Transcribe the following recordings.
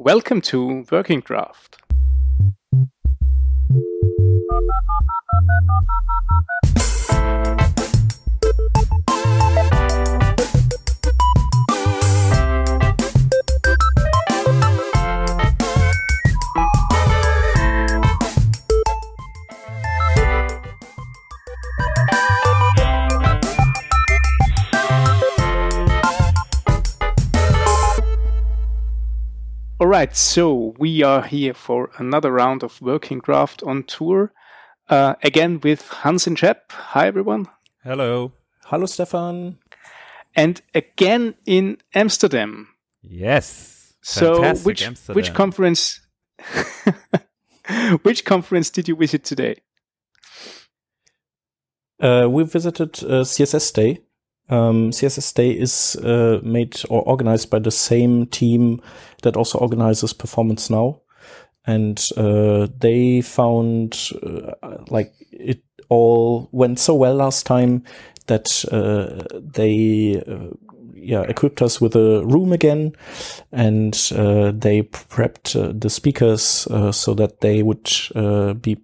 welcome to Working Draft. Right, so we are here for another round of Working Draft on tour. Uh, again with Hans and Shep. Hi, everyone. Hello. Hello, Stefan. And again in Amsterdam. Yes. So, Fantastic which Amsterdam. which conference? which conference did you visit today? Uh, we visited uh, CSS Day. Um, CSS Day is uh, made or organized by the same team that also organizes Performance Now, and uh, they found uh, like it all went so well last time that uh, they uh, yeah equipped us with a room again, and uh, they prepped the speakers so that they would be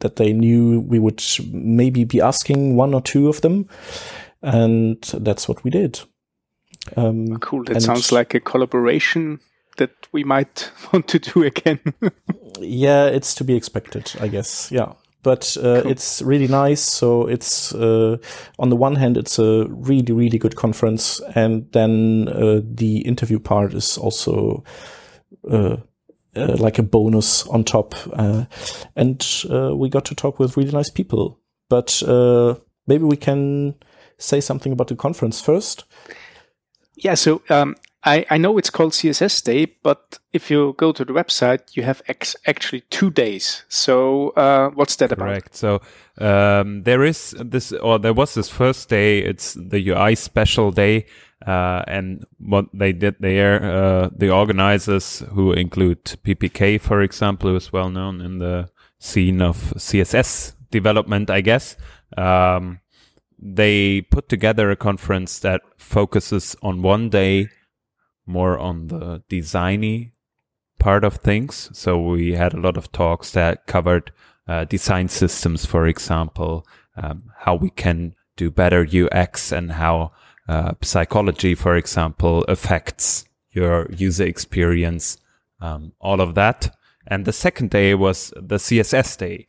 that they knew we would maybe be asking one or two of them, and that's what we did. Um, Cool. That sounds like a collaboration that we might want to do again. yeah, it's to be expected, I guess. Yeah. But uh, Cool. it's really nice. So it's uh, on the one hand, it's a really, really good conference, and then uh, the interview part is also uh, uh, like a bonus on top. Uh, and uh, we got to talk with really nice people. But uh, maybe we can say something about the conference first. yeah. So um, I I know it's called CSS Day, but if you go to the website, you have ex- actually two days. So uh, what's that about? Correct. So um, there is this, or there was this first day. It's the UI special day, uh, and what they did there, uh, the organizers, who include PPK, for example, who is well known in the scene of CSS development, I guess. Um, they put together a conference that focuses on one day more on the designy part of things. So we had a lot of talks that covered uh, design systems, for example, um, how we can do better UX and how uh, psychology, for example, affects your user experience, um, all of that. And the second day was the CSS day.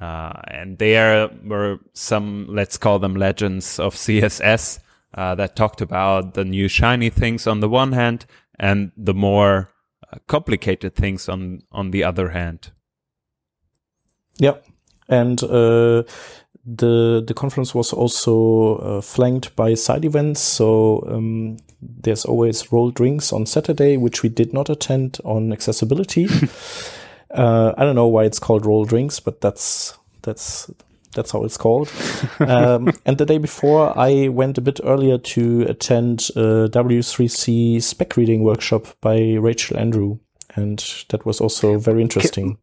Uh, and there were some, let's call them legends of CSS uh, that talked about the new shiny things on the one hand and the more uh, complicated things on on the other hand. Yeah, and uh, the the conference was also uh, flanked by side events. So um, there's always Role Drinks on Saturday, which we did not attend on accessibility. uh, I don't know why it's called Role Drinks, but that's that's that's how it's called. um, and the day before, I went a bit earlier to attend a W3C spec reading workshop by Rachel Andrew, and that was also very interesting.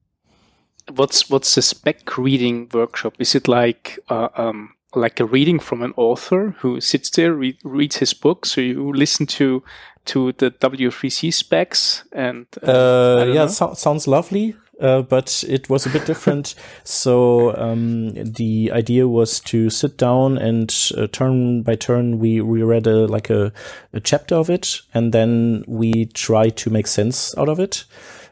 What's what's the spec reading workshop? Is it like uh, um, like a reading from an author who sits there read, reads his book? So you listen to to the W3C specs and uh, Uh, yeah, so- sounds lovely. Uh, but it was a bit different. so um, the idea was to sit down and uh, turn by turn we we read a like a, a chapter of it, and then we try to make sense out of it.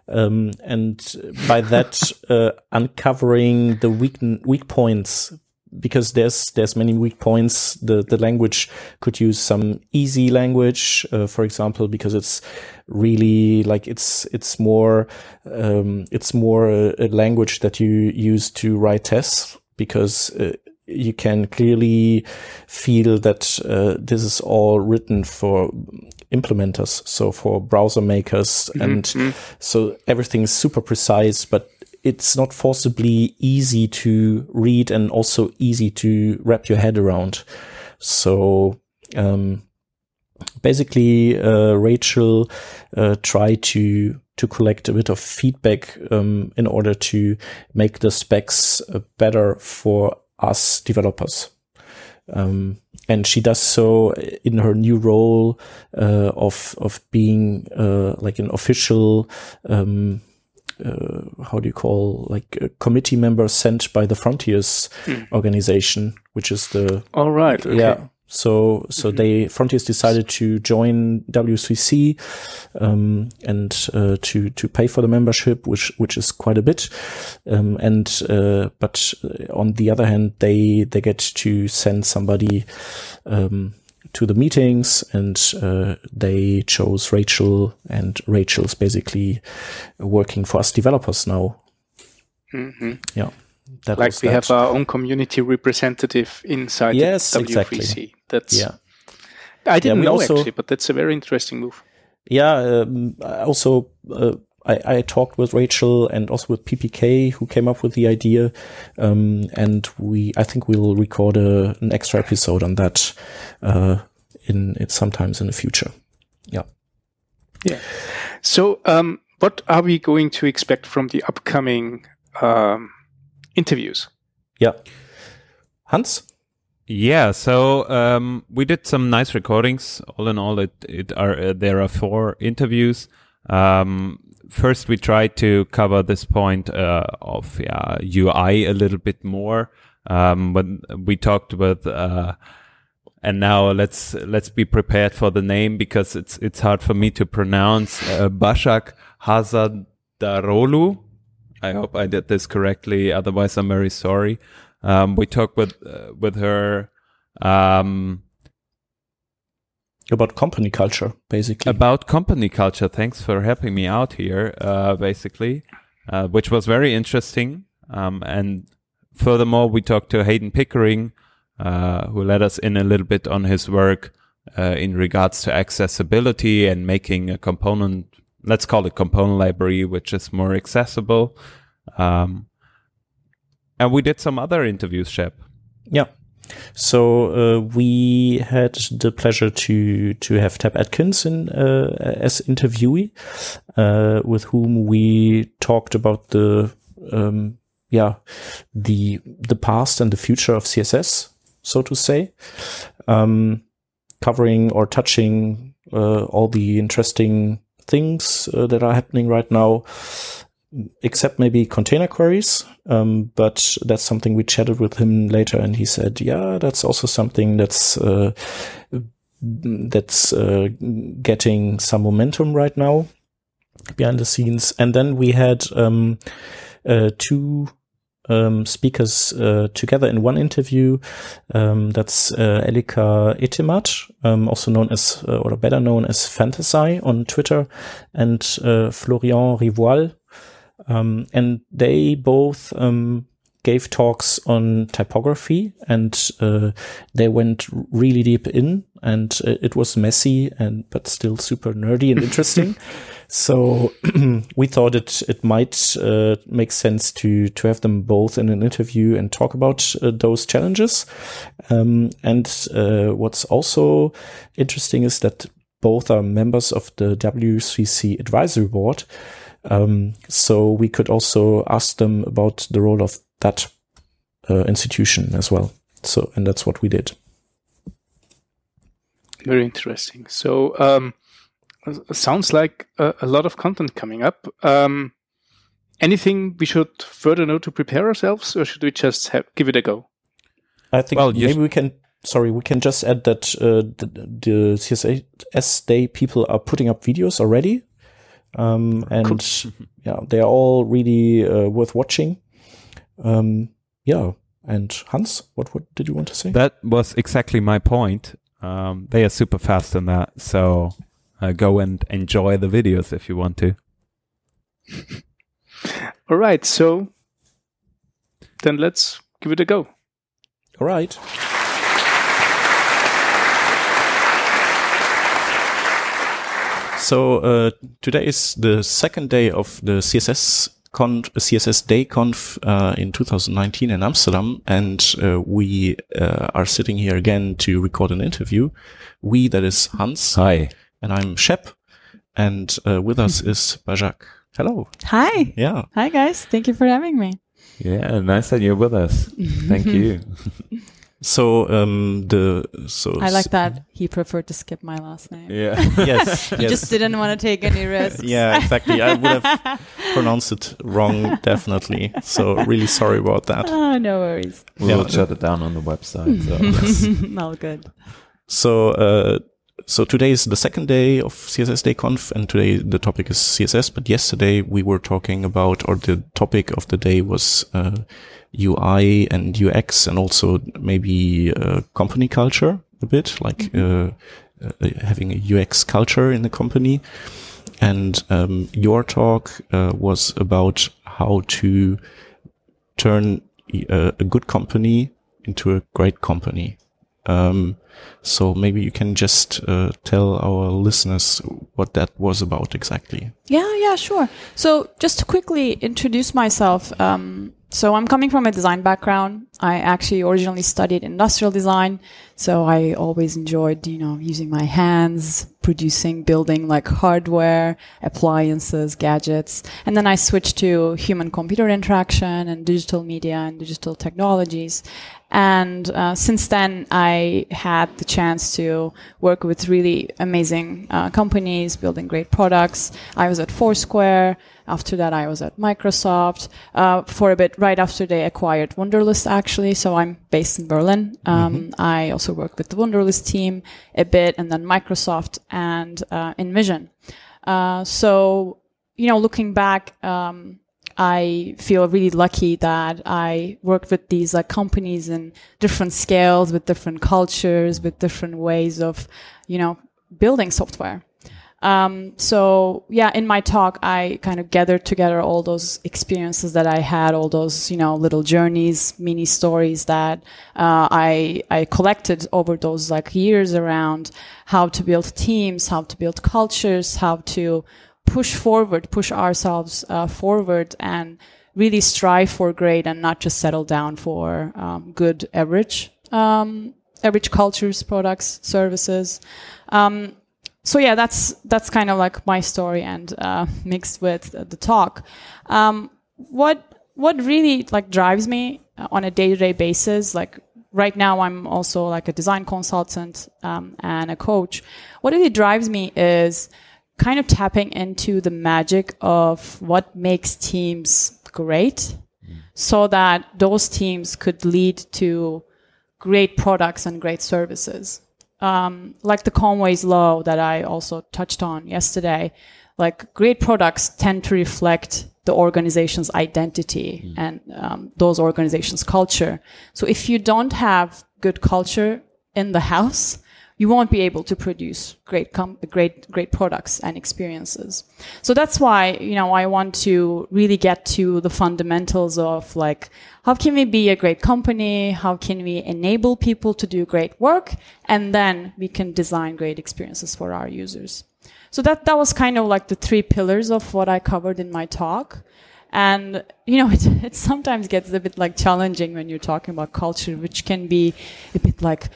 Um, and by that, uh, uncovering the weak weak points because there's there's many weak points. The the language could use some easy language, uh, for example, because it's really like it's it's more um, it's more a, a language that you use to write tests because. Uh, you can clearly feel that uh, this is all written for implementers, so for browser makers, and so everything is super precise, but it's not forcibly easy to read and also easy to wrap your head around. So um, basically, uh, Rachel uh, tried to to collect a bit of feedback um, in order to make the specs uh, better for us developers. Um, and she does so in her new role uh, of of being uh, like an official um, how do you call like a committee member sent by the Fronteers organization, which is the All right. Okay. yeah. So so they Fronteers decided to join WCC um, and uh, to to pay for the membership, which which is quite a bit. Um, and uh, but on the other hand, they they get to send somebody um, to the meetings, and uh, they chose Rachel, and Rachel's basically working for us developers now. Mhm. Yeah, that Like we that. have our own community representative inside Yes, the exactly. That's yeah. I didn't we know also- actually, but that's a very interesting move. yeah, um, also uh, I, I talked with Rachel and also with PPK who came up with the idea, um, and we I think we'll record a, an extra episode on that uh, in it sometimes in the future. Yeah. So, um, what are we going to expect from the upcoming um, interviews? Yeah. Hans? Yeah, so um, we did some nice recordings. All in all, it it are uh, there are four interviews. Um, first, we tried to cover this point uh, of yeah, UI a little bit more. Um, when we talked with, uh, and now let's let's be prepared for the name because it's it's hard for me to pronounce. Uh, Basak Haznedaroglu. I hope I did this correctly. Otherwise, I'm very sorry. Um, we talked with uh, with her um, About company culture, basically. about company culture. Thanks for helping me out here, uh, basically, uh, which was very interesting. Um, and furthermore, we talked to Heydon Pickering, uh, who let us in a little bit on his work uh, in regards to accessibility and making a component, let's call it component library, which is more accessible. Um, and we did some other interviews, Shep. Yeah. So uh, we had the pleasure to to have Tab Atkins in uh, as interviewee, uh, with whom we talked about the um, yeah the the past and the future of CSS, so to say, um, covering or touching uh, all the interesting things uh, that are happening right now except maybe container queries. Um, but that's something we chatted with him later, and he said, "Yeah, that's also something that's uh, that's uh, getting some momentum right now behind the scenes." And then we had um, uh, two. Um, speakers uh, together in one interview. Um, that's uh, Elika Etemad, um, also known as, uh, or better known as fantasai on Twitter, and Florian Rivoal, um, and they both um, gave talks on typography, and uh, they went really deep in, and uh, it was messy and but still super nerdy and interesting. so we thought it it might uh, make sense to to have them both in an interview and talk about uh, those challenges. Um, and uh, what's also interesting is that both are members of the WCC advisory board. Um, so we could also ask them about the role of that uh, institution as well. So, and that's what we did. Very interesting. So, um, sounds like a, a lot of content coming up. Um, anything we should further know to prepare ourselves, or should we just have, give it a go? I think Well, maybe we can. Sorry, we can just add that uh, the, the CSS Day people are putting up videos already, um, and yeah, they are all really uh, worth watching. Um, yeah, and Hans, what what did you want to say? That was exactly my point. Um, they are super fast in that, so uh, go and enjoy the videos if you want to. All right. So then let's give it a go. All right. So uh, today is the second day of the CSS Conf, CSS Day Conf uh, in 2019 in Amsterdam, and uh, we uh, are sitting here again to record an interview. We, that is Hans, Hi. and I'm Shep, and uh, with us is Bajak. Hello. Hi. Yeah. Hi, guys. Thank you for having me. Yeah, nice that you're with us. Thank you. So um, the so I like that he preferred to skip my last name. Yeah. yes, He yes. just didn't want to take any risks. yeah, exactly. I would have pronounced it wrong, definitely. So really sorry about that. Oh, no worries. We Yeah. will shut it down on the website. So. All good. So, uh, so today is the second day of CSS Day Conf, and today the topic is CSS. But yesterday we were talking about, or the topic of the day was uh, UI and UX, and also maybe uh, company culture a bit, like uh, uh, having a UX culture in the company. And um, your talk uh, was about how to turn uh, a good company into a great company. Um, so maybe you can just uh, tell our listeners what that was about exactly. Yeah, yeah, sure. So just to quickly introduce myself. Um, so I'm coming from a design background. I actually originally studied industrial design. So I always enjoyed, you know, using my hands, producing, building like hardware, appliances, gadgets. And then I switched to human computer interaction and digital media and digital technologies. And uh, since then, I had the chance to work with really amazing uh, companies, building great products. I was at Foursquare. After that, I was at Microsoft uh, for a bit. Right after they acquired Wunderlist, actually. So I'm based in Berlin. Um, I also worked with the Wunderlist team a bit, and then Microsoft and uh, InVision. Uh, so you know, looking back. Um, I feel really lucky that I worked with these like companies in different scales, with different cultures, with different ways of, you know, building software. Um, so yeah, in my talk, I kind of gathered together all those experiences that I had, all those you know little journeys, mini stories that uh, I I collected over those like years around how to build teams, how to build cultures, how to push forward, push ourselves uh, forward, and really strive for great, and not just settle down for um, good average um, average cultures, products, services. Um, so yeah, that's that's kind of like my story, and uh, mixed with the talk. Um, what what really like drives me on a day to day basis, like right now I'm also like a design consultant um, and a coach. What really drives me is kind of tapping into the magic of what makes teams great so that those teams could lead to great products and great services. Um, like the Conway's law that I also touched on yesterday, like great products tend to reflect the organization's identity and um, those organizations' culture. So if you don't have good culture in the house, you won't be able to produce great, great, great products and experiences. So that's why, you know, I want to really get to the fundamentals of like, how can we be a great company? How can we enable people to do great work? And then we can design great experiences for our users. So that, that was kind of like the three pillars of what I covered in my talk. And, you know, it, it sometimes gets a bit like challenging when you're talking about culture, which can be a bit like,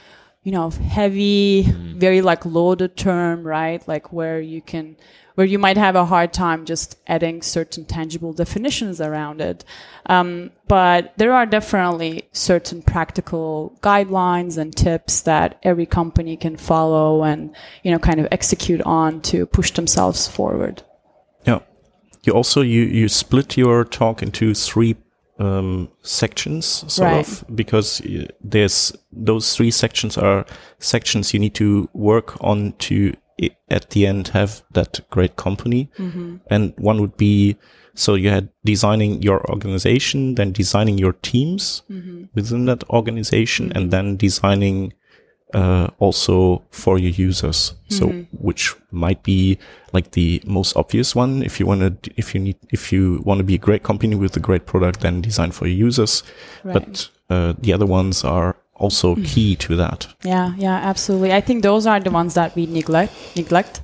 you know, heavy, very like loaded term, right? Like where you can, where you might have a hard time just adding certain tangible definitions around it. Um, but there are definitely certain practical guidelines and tips that every company can follow and, you know, kind of execute on to push themselves forward. Yeah. You also you you split your talk into three um, sections, sort Right. of, because uh, there's those three sections are sections you need to work on to at the end have that great company. And one would be so you had designing your organization, then designing your teams within that organization, and then designing uh, also for your users. So, which might be like the most obvious one. If you want to, if you need, if you want to be a great company with a great product, then design for your users. But uh, the other ones are also key to that. Yeah, yeah, absolutely. I think those are the ones that we neglect, neglect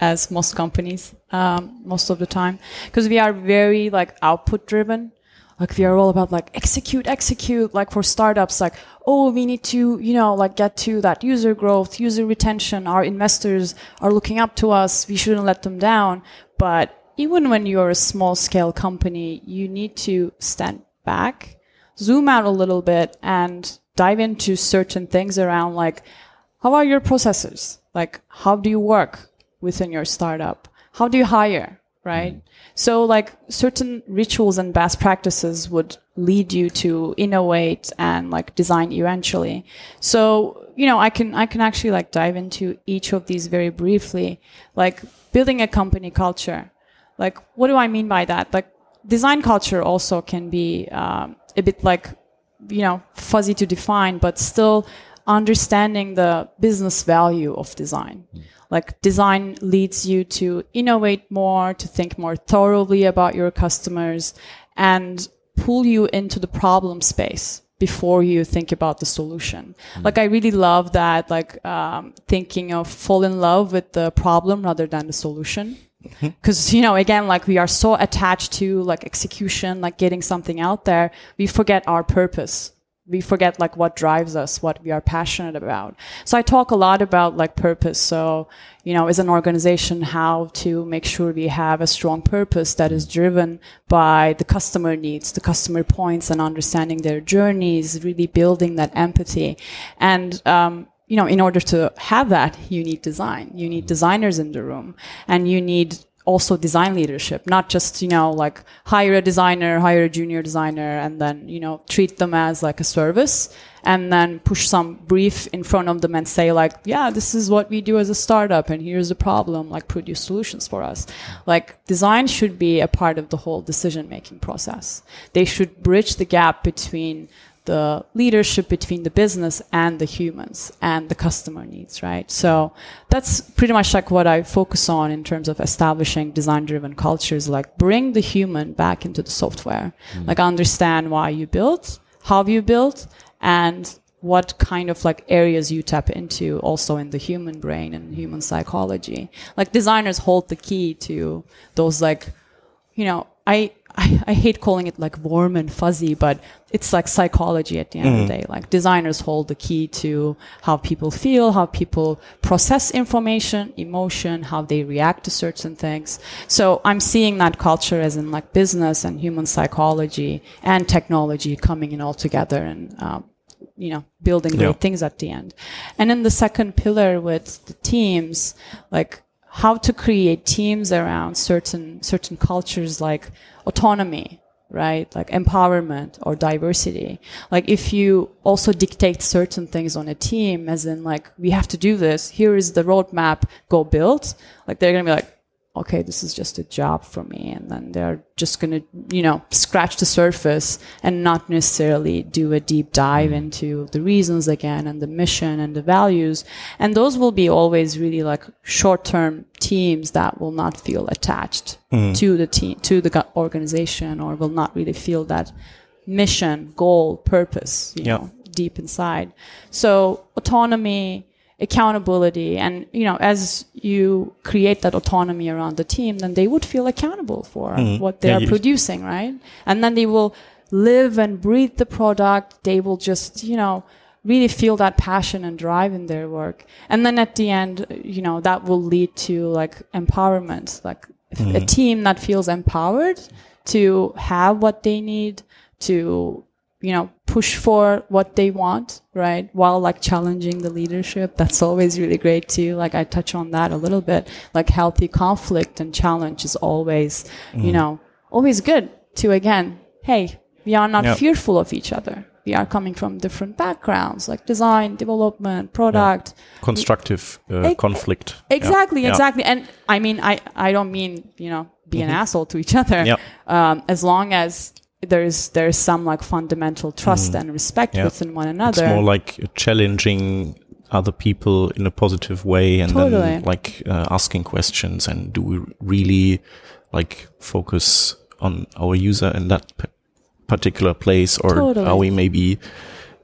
as most companies, um, most of the time, because we are very like output driven. Like we are all about like execute, execute. Like for startups, like oh, we need to, you know, like get to that user growth, user retention. Our investors are looking up to us. We shouldn't let them down. But even when you're a small scale company, you need to stand back, zoom out a little bit, and dive into certain things around like how are your processes? Like how do you work within your startup? How do you hire? Right. So like certain rituals and best practices would lead you to innovate and like design eventually. So, you know, I can I can actually like dive into each of these very briefly. Like building a company culture. Like what do I mean by that? Like design culture also can be um, a bit like you know fuzzy to define, but still understanding the business value of design. Like design leads you to innovate more, to think more thoroughly about your customers and pull you into the problem space before you think about the solution. Like I really love that, like um, thinking of fall in love with the problem rather than the solution. Because you know, again, like we are so attached to like execution, like getting something out there, we forget our purpose we forget like what drives us what we are passionate about. So i talk a lot about like purpose. So you know as an organization how to make sure we have a strong purpose that is driven by the customer needs the customer points and understanding their journeys really building that empathy. And um, you know in order to have that you need design. You need designers in the room. And you need also design leadership, not just, you know, like hire a designer, hire a junior designer and then, you know, treat them as like a service and then push some brief in front of them and say like, yeah, this is what we do as a startup and here's the problem, like produce solutions for us. Like design should be a part of the whole decision making process. They should bridge the gap between the leadership between the business and the humans and the customer needs, right? So that's pretty much like what I focus on in terms of establishing design driven cultures, like bring the human back into the software, mm. like understand why you built, how you built, and what kind of like areas you tap into also in the human brain and human psychology. Like designers hold the key to those like, you know, I, I, I hate calling it like warm and fuzzy, but it's like psychology at the end of the day. Like designers hold the key to how people feel, how people process information, emotion, how they react to certain things. So I'm seeing that culture as in like business and human psychology and technology coming in all together and, um, you know, building Yeah. great things at the end. And then the second pillar with the teams, like how to create teams around certain certain cultures like autonomy right? Like empowerment or diversity. Like if you also dictate certain things on a team as in like we have to do this here is the roadmap go build like they're gonna be like okay, this is just a job for me. And then they're just going to, you know, scratch the surface and not necessarily do a deep dive mm. into the reasons again and the mission and the values. And those will be always really like short term teams that will not feel attached mm. to the team, to the organization or will not really feel that mission, goal, purpose, you Yeah. know, deep inside. So autonomy, accountability. And you know as you create that autonomy around the team then they would feel accountable for mm-hmm. what they Yeah, are producing right? And then they will live and breathe the product. They will just you know really feel that passion and drive in their work. And then at the end you know that will lead to like empowerment like if a mm-hmm. team that feels empowered to have what they need to you know push for what they want right while like challenging the leadership that's always really great too like i touch on that a little bit like healthy conflict and challenge is always you know always good to again hey we are not Yeah. fearful of each other we are coming from different backgrounds like design development product constructive uh, Ex- conflict. Yeah. Exactly, Yeah. exactly. And I mean, I, I don't mean, you know, be an asshole to each other. Yeah. Um, as long as there's, there's some like fundamental trust and respect Yeah. within one another. It's more like challenging other people in a positive way and Totally. then like uh, asking questions and do we really like focus on our user in that p- particular place or Totally. are we maybe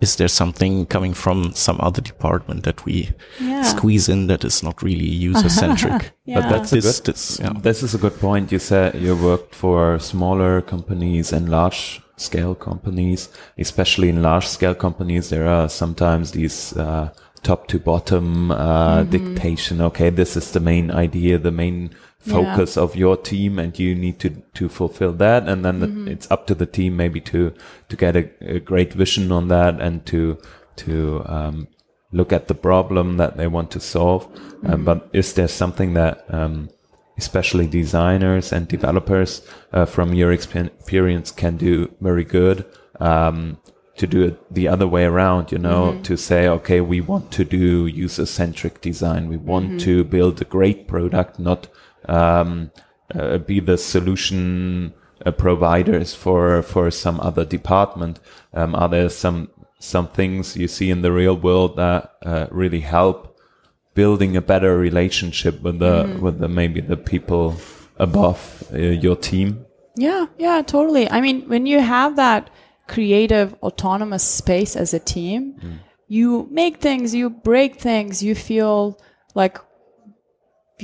is there something coming from some other department that we Yeah. squeeze in that is not really user centric Yeah. but that's a this, good- this yeah. This is a good point. You said you worked for smaller companies and large scale companies. Especially in large scale companies, there are sometimes these uh, top to bottom uh, dictation. Okay, this is the main idea, the main focus of your team, and you need to to fulfill that. And then the- it's up to the team maybe to to get a, a great vision on that and to to um, look at the problem that they want to solve. Um, but is there something that um, especially designers and developers uh, from your experience can do very good um, to do it the other way around you know to say okay we want to do user centric design. We want to build a great product not um, uh, be the solution uh, providers for for some other department. Um, are there some some things you see in the real world that uh, really help building a better relationship with the with the maybe the people above uh, your team? Yeah, yeah, totally. I mean, when you have that creative, autonomous space as a team, you make things, you break things, you feel like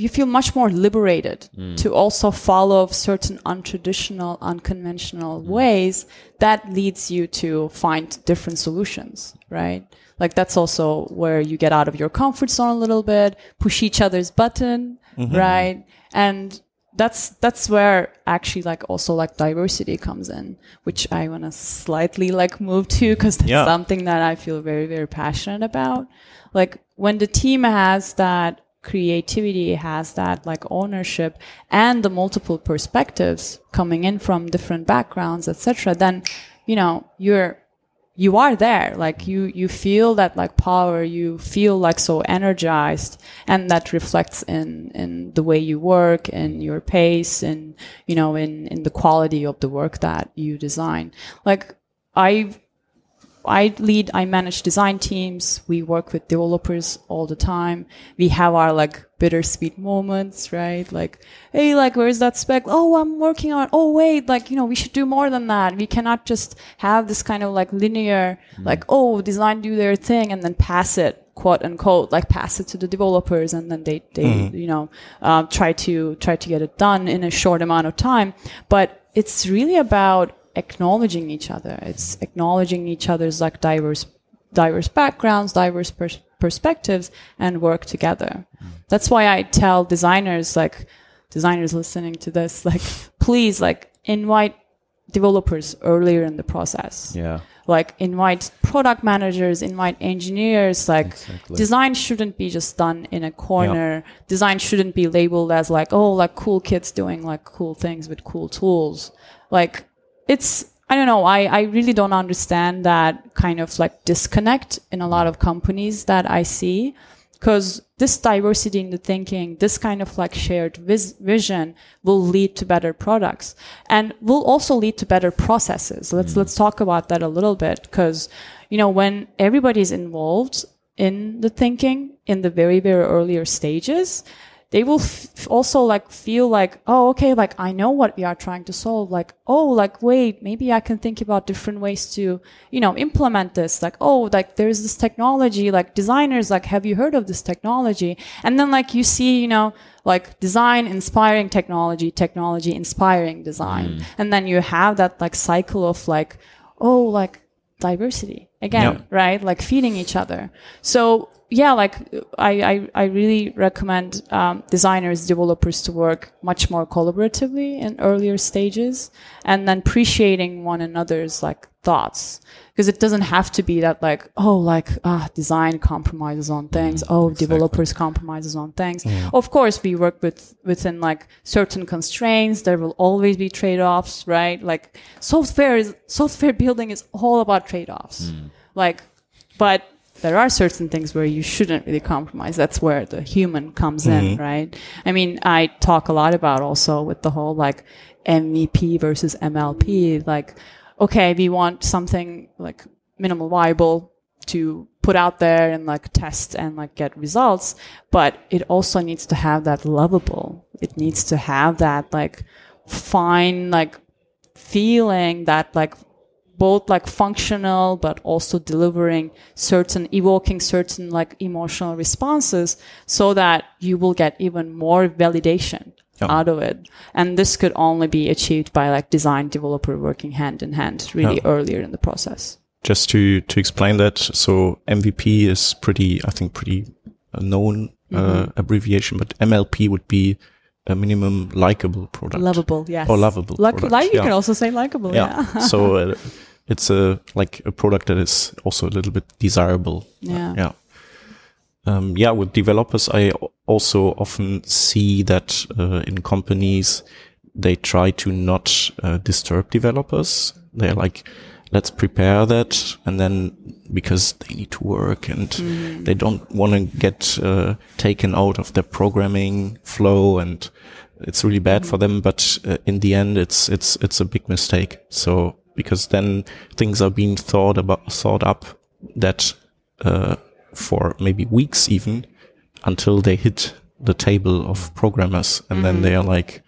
you feel much more liberated mm. to also follow certain untraditional, unconventional mm. ways that leads you to find different solutions, right? Like that's also where you get out of your comfort zone a little bit, push each other's button, mm-hmm. right? And that's that's where actually like also like diversity comes in which i want to slightly like move to because that's Yeah. something that i feel very very passionate about like when the team has that creativity has that like ownership and the multiple perspectives coming in from different backgrounds etc then you know you're you are there. Like you you feel that like power you feel like so energized and that reflects in in the way you work in your pace and you know in in the quality of the work that you design. Like i I lead, I manage design teams. We work with developers all the time. We have our like bittersweet moments, right? Like, hey, like, where's that spec? Oh, I'm working on, oh, wait, like, you know, we should do more than that. We cannot just have this kind of like linear, like, oh, design do their thing and then pass it, quote unquote, like pass it to the developers and then they, they, you know, um, try to, try to get it done in a short amount of time. But it's really about acknowledging each other. It's acknowledging each other's like diverse, diverse backgrounds, diverse pers- perspectives, and work together. That's why I tell designers, like designers listening to this, like please, like invite developers earlier in the process. yeah Like invite product managers, invite engineers. Like Exactly. design shouldn't be just done in a corner. Design shouldn't be labeled as like, oh, like cool kids doing like cool things with cool tools. Like it's I don't know. I, I really don't understand that kind of like disconnect in a lot of companies that I see because this diversity in the thinking, this kind of like shared vis- vision will lead to better products and will also lead to better processes. Let's, mm. let's talk about that a little bit because, you know, when everybody's involved in the thinking in the very, very earlier stages, they will f- also like feel like oh okay like i know what we are trying to solve. Like oh like wait maybe i can think about different ways to you know implement this. Like oh like there's this technology like designers like have you heard of this technology? And then like you see you know like design inspiring technology technology inspiring design. Mm. And then you have that like cycle of like oh like diversity. Again Yeah. right? Like feeding each other. So yeah like i i, I really recommend um, designers developers to work much more collaboratively in earlier stages and then appreciating one another's like thoughts. Because it doesn't have to be that like oh like ah design compromises on things. Oh developers compromises on things. Of course we work with within like certain constraints. There will always be trade-offs right? Like software is software building is all about trade-offs. Like but there are certain things where you shouldn't really compromise. That's where the human comes in, mm-hmm. right? I mean, I talk a lot about also with the whole like MVP versus MLP. Like, okay, we want something like minimal viable to put out there and like test and like get results, but it also needs to have that lovable. It needs to have that like fine like feeling that like both like functional but also delivering certain evoking certain like emotional responses so that you will get even more validation out of it. And this could only be achieved by like design developer working hand in hand really earlier in the process. Just to to explain that, so MVP is pretty, I think, pretty a known uh, abbreviation, but MLP would be a minimum likable product. lovable yes. Or lovable product, like you yeah. can also say likable yeah, yeah. so uh, it's a like a product that is also a little bit desirable. Yeah. Yeah. Um, yeah, with developers, I also often see that uh, in companies they try to not uh, disturb developers. They're like, let's prepare that, and then because they need to work and they don't want to get uh, taken out of their programming flow, and it's really bad for them. But uh, in the end, it's it's it's a big mistake. So because then things are being thought about thought up that uh, for maybe weeks even until they hit the table of programmers and then they are like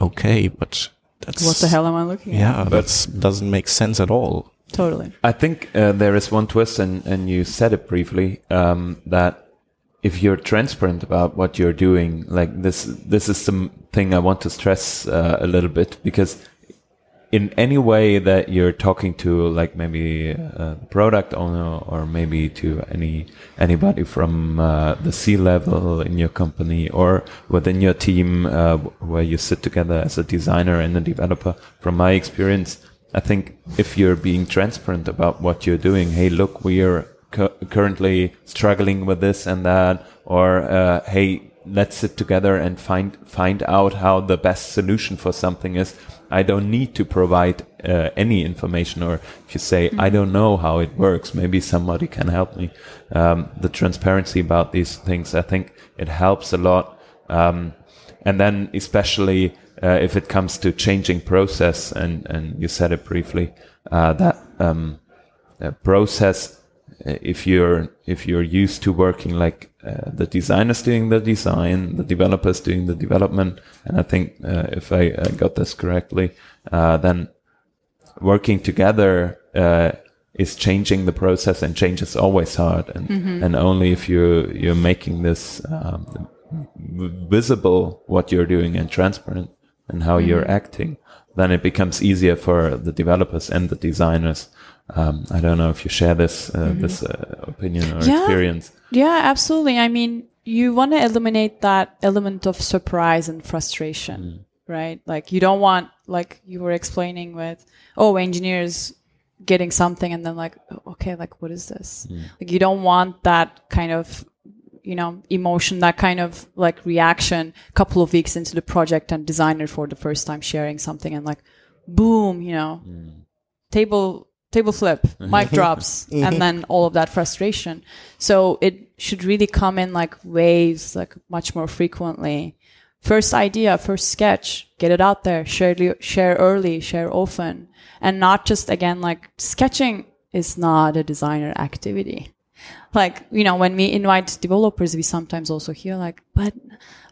okay but that's What the hell am I looking at? yeah that doesn't make sense at all Totally. I think uh, there is one twist, and, and you said it briefly um, that if you're transparent about what you're doing, like this, this is something I want to stress uh, a little bit because in any way that you're talking to, like maybe a product owner or maybe to any anybody from uh, the C level in your company or within your team, uh, where you sit together as a designer and a developer, from my experience. I think if you're being transparent about what you're doing, hey, look, we are cu- currently struggling with this and that, or uh, hey, let's sit together and find find out how the best solution for something is. I don't need to provide uh, any information, or if you say I don't know how it works, maybe somebody can help me. Um, the transparency about these things, I think, it helps a lot. Um, and then especially uh, if it comes to changing process and and you said it briefly uh, that um, uh, process if you're if you're used to working like uh, the designers doing the design the developers doing the development and i think uh, if i uh, got this correctly uh, then working together uh, is changing the process and change is always hard and and only if you you're making this um, visible what you're doing and transparent and how you're acting then it becomes easier for the developers and the designers um, I don't know if you share this uh, this uh, opinion or Yeah. experience. Yeah, absolutely. I mean, you want to eliminate that element of surprise and frustration, right? Like you don't want, like you were explaining with, oh, engineers getting something and then like, oh, okay, like what is this? Like you don't want that kind of, you know, emotion, that kind of like reaction. A couple of weeks into the project and designer for the first time sharing something and like, boom, you know, table table flip, mic drops, and then all of that frustration. So it should really come in like waves, like much more frequently. First idea, first sketch, get it out there, share share early, share often, and not just again like sketching is not a designer activity. Like, you know, when we invite developers, we sometimes also hear like, but,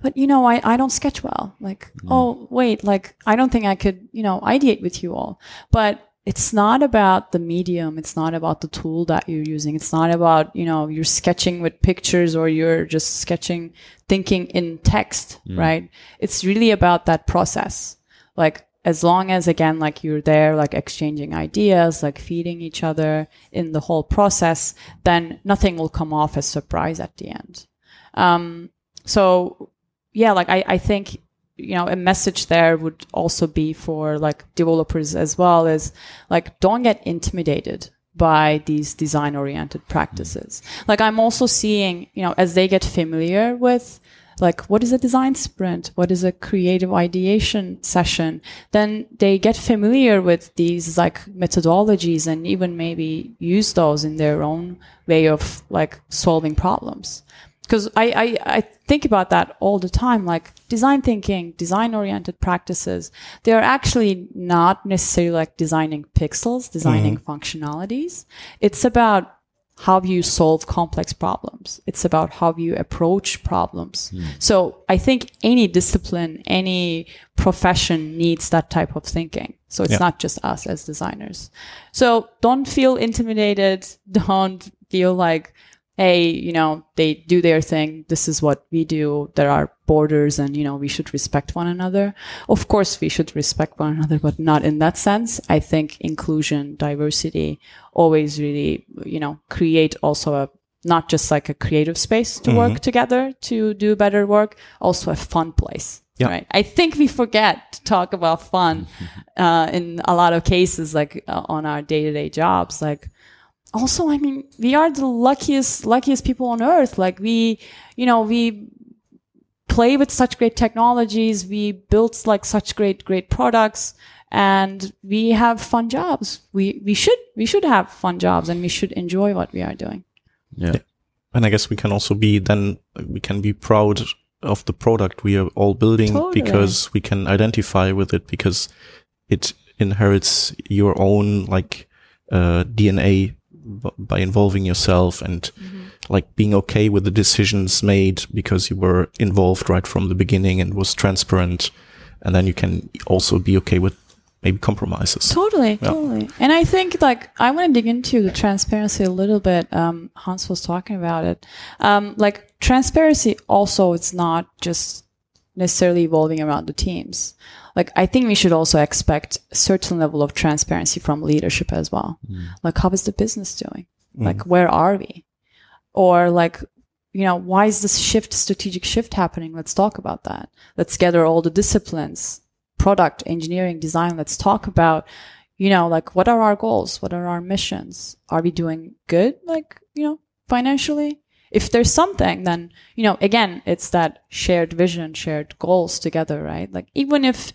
but, you know, I, I don't sketch well. Like, mm. oh, wait, like, I don't think I could, you know, ideate with you all. But it's not about the medium. It's not about the tool that you're using. It's not about, you know, you're sketching with pictures or you're just sketching, thinking in text, right? It's really about that process. Like, as long as again, like you're there, like exchanging ideas, like feeding each other in the whole process, then nothing will come off as surprise at the end. Um, so yeah, like I, I think you know a message there would also be for like developers as well is like don't get intimidated by these design oriented practices. Like i'm also seeing you know as they get familiar with like what is a design sprint? What is a creative ideation session? Then they get familiar with these like methodologies and even maybe use those in their own way of like solving problems because I, I, I think about that all the time like design thinking design oriented practices they're actually not necessarily like designing pixels designing mm-hmm. functionalities. It's about how you solve complex problems. It's about how you approach problems. Hmm. So i think any discipline any profession needs that type of thinking. So it's Yeah. not just us as designers. So don't feel intimidated. Don't feel like hey, you know, they do their thing. This is what we do. There are borders and, you know, we should respect one another. Of course, we should respect one another, but not in that sense. I think inclusion, diversity always really, you know, create also a, not just like a creative space to work together to do better work, also a fun place. Yeah. Right. I think we forget to talk about fun uh, in a lot of cases, like uh, on our day to day jobs. Like, also, I mean, we are the luckiest, luckiest people on earth. Like, we, you know, we play with such great technologies. We build like such great, great products and we have fun jobs. We, we should, we should have fun jobs and we should enjoy what we are doing. Yeah. And I guess we can also be then we can be proud of the product we are all building Totally. because we can identify with it because it inherits your own like uh, DNA b- by involving yourself and like being okay with the decisions made because you were involved right from the beginning and was transparent and then you can also be okay with maybe compromises. Totally, Yeah. totally. And I think like I want to dig into the transparency a little bit. Um, Hans was talking about it. Um, like transparency also it's not just necessarily evolving around the teams. Like I think we should also expect a certain level of transparency from leadership as well. Mm. Like how is the business doing? Mm. Like where are we? Or like you know, why is this shift, strategic shift happening? Let's talk about that. Let's gather all the disciplines, product, engineering, design. Let's talk about, you know, like what are our goals? What are our missions? Are we doing good? Like, you know, financially? If there's something, then, you know, again, it's that shared vision, shared goals together, right? Like, even if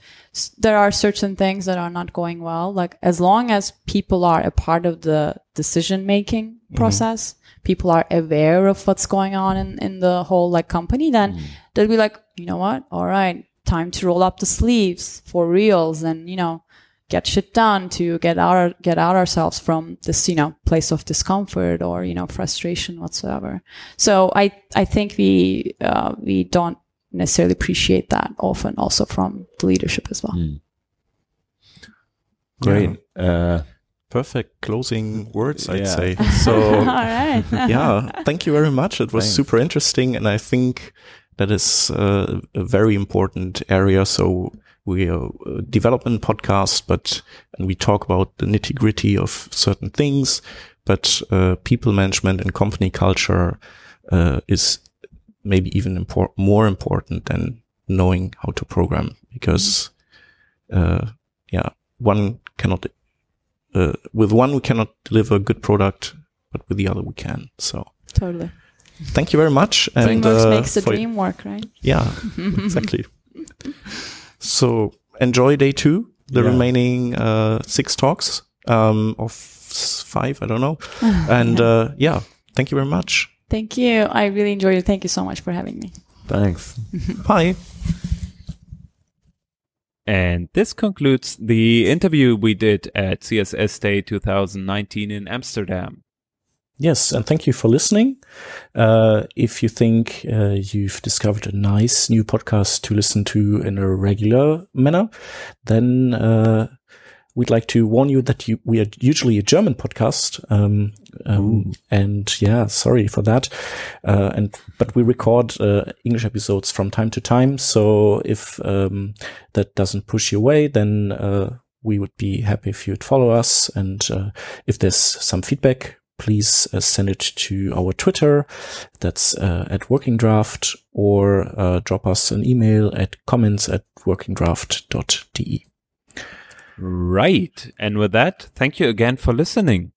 there are certain things that are not going well, like, as long as people are a part of the decision making mm-hmm. process, people are aware of what's going on in, in the whole like company, then mm-hmm. they'll be like, you know what? All right, time to roll up the sleeves for reals and, you know, get shit done to get out, get out ourselves from this, you know, place of discomfort or, you know, frustration whatsoever. So I, I think we, uh, we don't necessarily appreciate that often also from the leadership as well. Great. Uh, Perfect closing words, I'd Yeah. say. So right. yeah, thank you very much. It was Thanks. super interesting, and I think that is uh, a very important area. So we are a development podcast, but and we talk about the nitty gritty of certain things, but uh, people management and company culture uh, is maybe even impor- more important than knowing how to program because uh, yeah, one cannot. Uh, with one, we cannot deliver a good product, but with the other, we can. So, totally. thank you very much. And Teamwork uh, makes the dream work, right? Yeah, exactly. so enjoy day two, the Yeah. remaining uh, six talks um, of five, I don't know. And uh, yeah, thank you very much. Thank you. I really enjoyed it. Thank you so much for having me. thanks. Bye. And this concludes the interview we did at CSS Day 2019 in Amsterdam. Yes, and thank you for listening. Uh, if you think uh, you've discovered a nice new podcast to listen to in a regular manner, then uh, we'd like to warn you that you, we are usually a German podcast. Um, um, and yeah, sorry for that. Uh, and but we record uh, English episodes from time to time. So if um, that doesn't push you away, then uh, we would be happy if you'd follow us. And uh, if there's some feedback, please uh, send it to our Twitter. That's uh, at Working Draft, or uh, drop us an email at comments at workingdraft.de. Right. And with that, thank you again for listening.